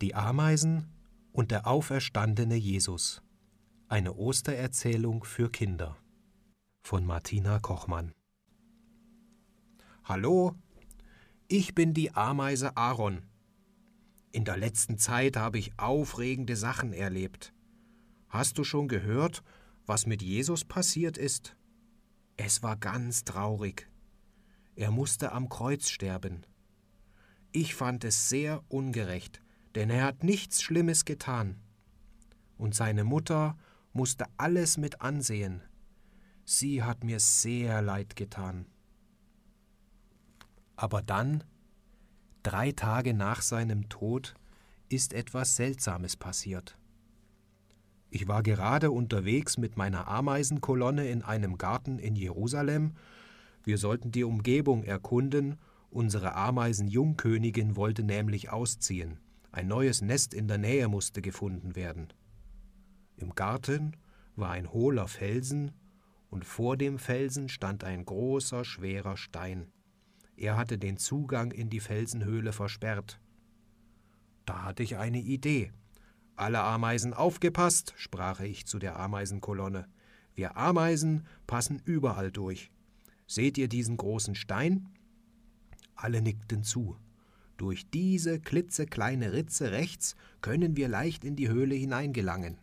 Die Ameisen und der auferstandene Jesus. Eine Ostererzählung für Kinder. Von Martina Kochmann. Hallo, ich bin die Ameise Aaron. In der letzten Zeit habe ich aufregende Sachen erlebt. Hast du schon gehört, was mit Jesus passiert ist? Es war ganz traurig. Er musste am Kreuz sterben. Ich fand es sehr ungerecht, denn er hat nichts Schlimmes getan. Und seine Mutter musste alles mit ansehen. Sie hat mir sehr leid getan. Aber dann, drei Tage nach seinem Tod, ist etwas Seltsames passiert. Ich war gerade unterwegs mit meiner Ameisenkolonne in einem Garten in Jerusalem. Wir sollten die Umgebung erkunden, unsere Ameisenjungkönigin wollte nämlich ausziehen. Ein neues Nest in der Nähe musste gefunden werden. Im Garten war ein hohler Felsen, und vor dem Felsen stand ein großer, schwerer Stein. Er hatte den Zugang in die Felsenhöhle versperrt. Da hatte ich eine Idee. Alle Ameisen aufgepasst, sprach ich zu der Ameisenkolonne. Wir Ameisen passen überall durch. Seht ihr diesen großen Stein? Alle nickten zu. Durch diese klitzekleine Ritze rechts können wir leicht in die Höhle hineingelangen.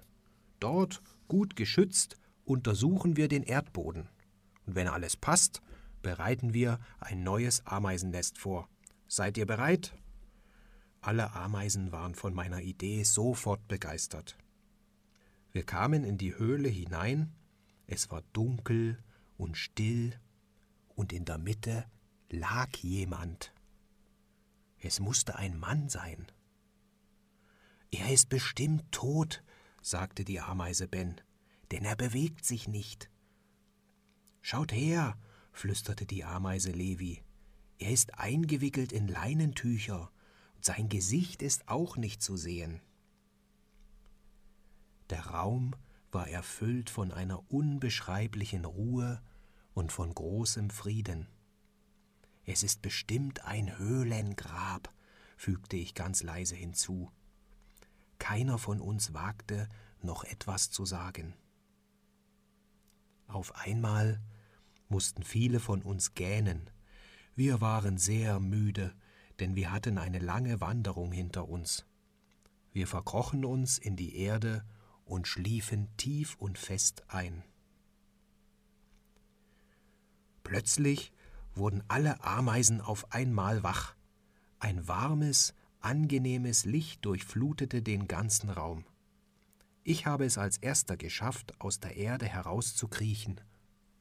Dort, gut geschützt, untersuchen wir den Erdboden. Und wenn alles passt, bereiten wir ein neues Ameisennest vor. Seid ihr bereit? Alle Ameisen waren von meiner Idee sofort begeistert. Wir kamen in die Höhle hinein, es war dunkel und still, und in der Mitte lag jemand. Es musste ein Mann sein. Er ist bestimmt tot, sagte die Ameise Ben, denn er bewegt sich nicht. Schaut her, flüsterte die Ameise Levi, er ist eingewickelt in Leinentücher, und sein Gesicht ist auch nicht zu sehen. Der Raum war erfüllt von einer unbeschreiblichen Ruhe und von großem Frieden. Es ist bestimmt ein Höhlengrab, fügte ich ganz leise hinzu. Keiner von uns wagte, noch etwas zu sagen. Auf einmal mussten viele von uns gähnen. Wir waren sehr müde, denn wir hatten eine lange Wanderung hinter uns. Wir verkrochen uns in die Erde und schliefen tief und fest ein. Plötzlich wurden alle Ameisen auf einmal wach. Ein warmes, angenehmes Licht durchflutete den ganzen Raum. Ich habe es als erster geschafft, aus der Erde herauszukriechen.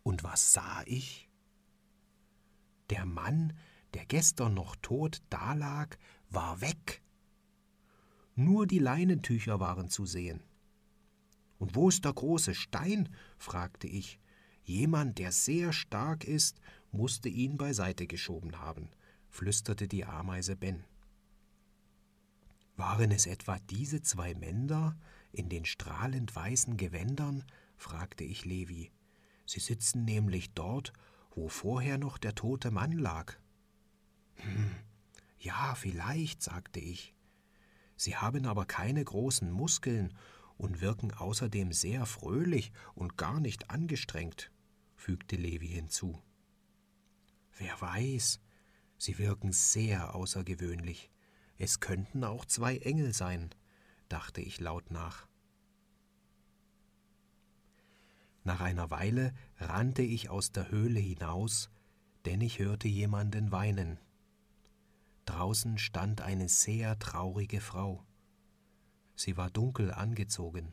Und was sah ich? Der Mann, der gestern noch tot dalag, war weg. Nur die Leinentücher waren zu sehen. Und wo ist der große Stein? fragte ich. Jemand, der sehr stark ist, musste ihn beiseite geschoben haben, flüsterte die Ameise Ben. Waren es etwa diese zwei Männer in den strahlend weißen Gewändern? fragte ich Levi. Sie sitzen nämlich dort, wo vorher noch der tote Mann lag. Hm, ja, vielleicht, sagte ich. Sie haben aber keine großen Muskeln und wirken außerdem sehr fröhlich und gar nicht angestrengt, fügte Levi hinzu. Wer weiß, sie wirken sehr außergewöhnlich. Es könnten auch zwei Engel sein, dachte ich laut nach. Nach einer Weile rannte ich aus der Höhle hinaus, denn ich hörte jemanden weinen. Draußen stand eine sehr traurige Frau. Sie war dunkel angezogen,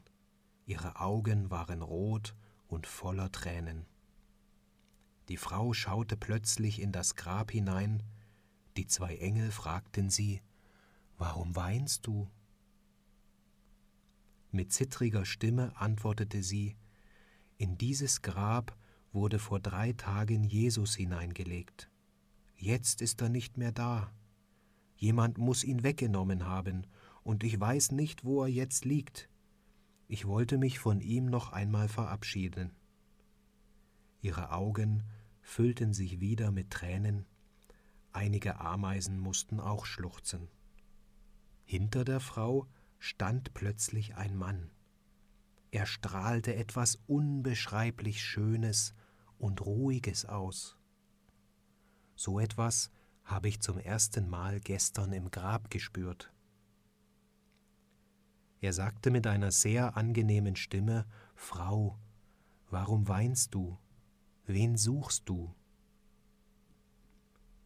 ihre Augen waren rot und voller Tränen. Die Frau schaute plötzlich in das Grab hinein, die zwei Engel fragten sie, Warum weinst du? Mit zittriger Stimme antwortete sie, In dieses Grab wurde vor drei Tagen Jesus hineingelegt. Jetzt ist er nicht mehr da. Jemand muss ihn weggenommen haben, und ich weiß nicht, wo er jetzt liegt. Ich wollte mich von ihm noch einmal verabschieden. Ihre Augen füllten sich wieder mit Tränen, einige Ameisen mussten auch schluchzen. Hinter der Frau stand plötzlich ein Mann. Er strahlte etwas unbeschreiblich Schönes und Ruhiges aus. So etwas habe ich zum ersten Mal gestern im Grab gespürt. Er sagte mit einer sehr angenehmen Stimme Frau, warum weinst du? Wen suchst du?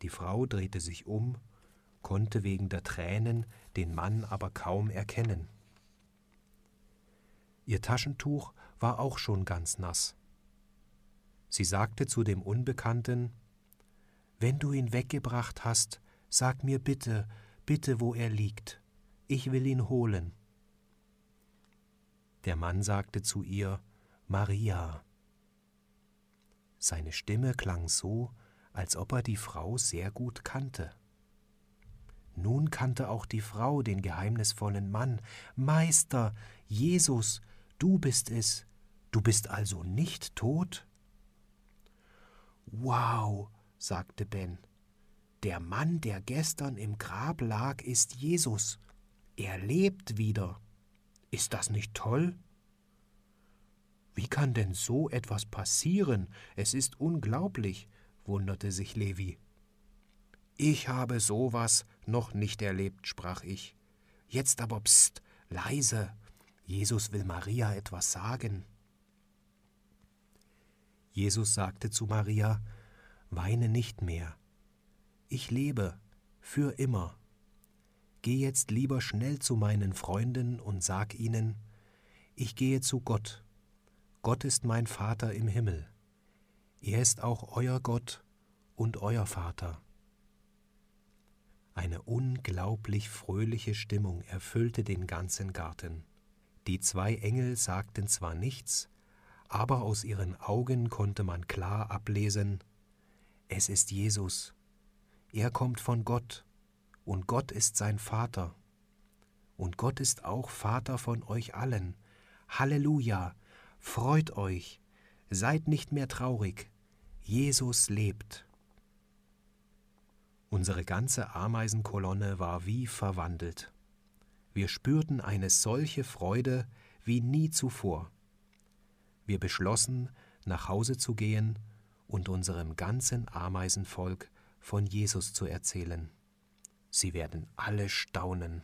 Die Frau drehte sich um, konnte wegen der Tränen den Mann aber kaum erkennen. Ihr Taschentuch war auch schon ganz nass. Sie sagte zu dem Unbekannten Wenn du ihn weggebracht hast, sag mir bitte, bitte, wo er liegt. Ich will ihn holen. Der Mann sagte zu ihr Maria. Seine Stimme klang so, als ob er die Frau sehr gut kannte. Nun kannte auch die Frau den geheimnisvollen Mann. Meister, Jesus, du bist es. Du bist also nicht tot? Wow, sagte Ben. Der Mann, der gestern im Grab lag, ist Jesus. Er lebt wieder. Ist das nicht toll? Wie kann denn so etwas passieren? Es ist unglaublich, wunderte sich Levi. Ich habe sowas noch nicht erlebt, sprach ich. Jetzt aber pst, leise. Jesus will Maria etwas sagen. Jesus sagte zu Maria, Weine nicht mehr. Ich lebe für immer. Geh jetzt lieber schnell zu meinen Freunden und sag ihnen, ich gehe zu Gott. Gott ist mein Vater im Himmel. Er ist auch euer Gott und euer Vater. Eine unglaublich fröhliche Stimmung erfüllte den ganzen Garten. Die zwei Engel sagten zwar nichts, aber aus ihren Augen konnte man klar ablesen, es ist Jesus. Er kommt von Gott, und Gott ist sein Vater. Und Gott ist auch Vater von euch allen. Halleluja, freut euch, seid nicht mehr traurig, Jesus lebt. Unsere ganze Ameisenkolonne war wie verwandelt. Wir spürten eine solche Freude wie nie zuvor. Wir beschlossen, nach Hause zu gehen und unserem ganzen Ameisenvolk von Jesus zu erzählen. Sie werden alle staunen.